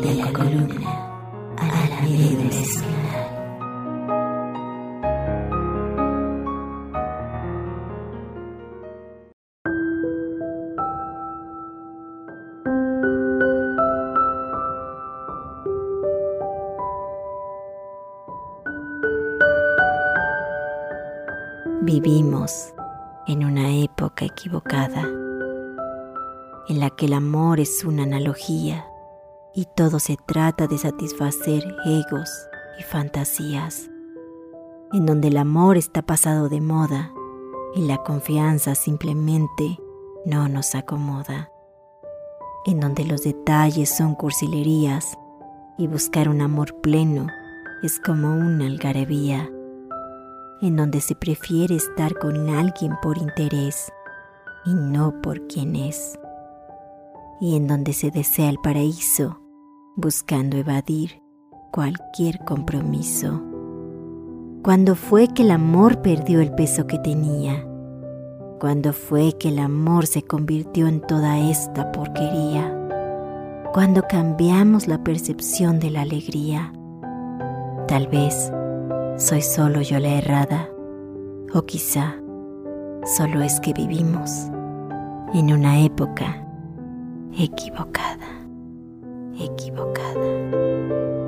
de la columna a la espinal. Vivimos en una época equivocada, en la que el amor es una analogía y todo se trata de satisfacer egos y fantasías, en donde el amor está pasado de moda y la confianza simplemente no nos acomoda, en donde los detalles son cursilerías y buscar un amor pleno es como una algarabía. En donde se prefiere estar con alguien por interés y no por quien es, y en donde se desea el paraíso buscando evadir cualquier compromiso. ¿Cuándo fue que el amor perdió el peso que tenía? ¿Cuándo fue que el amor se convirtió en toda esta porquería? ¿Cuándo cambiamos la percepción de la alegría? Tal vez soy solo yo la errada, o quizá solo es que vivimos en una época equivocada, equivocada.